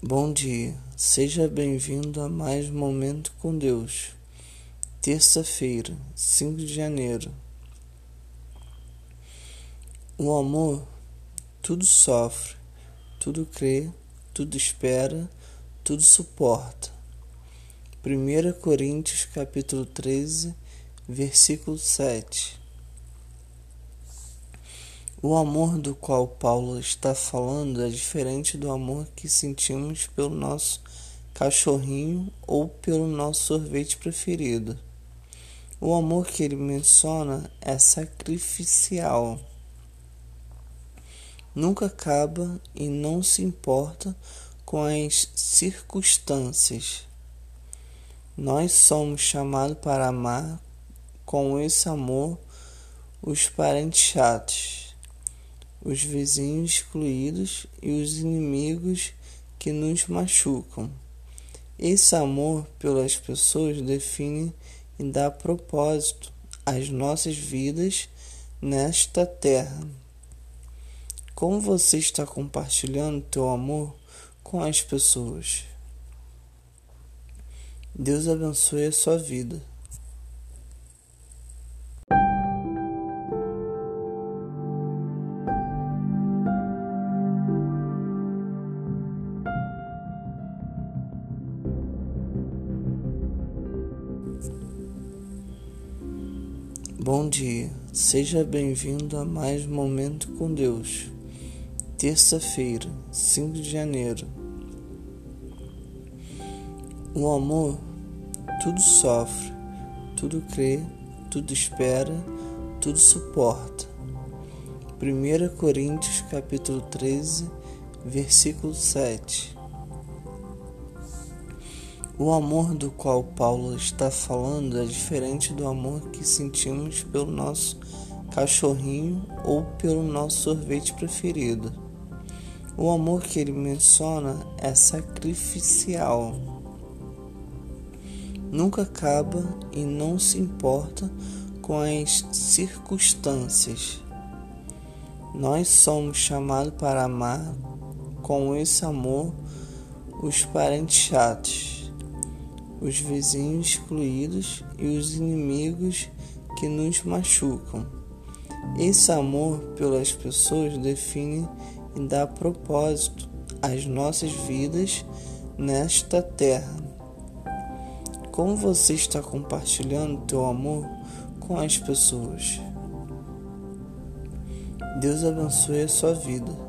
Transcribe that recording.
Bom dia, seja bem-vindo a mais Momento com Deus. Terça-feira, 5 de janeiro. O amor tudo sofre, tudo crê, tudo espera, tudo suporta. 1 Coríntios capítulo 13, versículo 7. O amor do qual Paulo está falando é diferente do amor que sentimos pelo nosso cachorrinho ou pelo nosso sorvete preferido. O amor que ele menciona é sacrificial. Nunca acaba e não se importa com as circunstâncias. Nós somos chamados para amar com esse amor os parentes chatos os vizinhos excluídos e os inimigos que nos machucam. Esse amor pelas pessoas define e dá propósito às nossas vidas nesta terra. Como você está compartilhando teu amor com as pessoas? Deus abençoe a sua vida. Bom dia, seja bem-vindo a mais Momento com Deus. Terça-feira, 5 de janeiro. O amor tudo sofre, tudo crê, tudo espera, tudo suporta. 1 Coríntios capítulo 13, versículo 7. O amor do qual Paulo está falando é diferente do amor que sentimos pelo nosso cachorrinho ou pelo nosso sorvete preferido. O amor que ele menciona é sacrificial. Nunca acaba e não se importa com as circunstâncias. Nós somos chamados para amar com esse amor os parentes chatos os vizinhos excluídos e os inimigos que nos machucam. Esse amor pelas pessoas define e dá propósito às nossas vidas nesta terra. Como você está compartilhando teu amor com as pessoas? Deus abençoe a sua vida.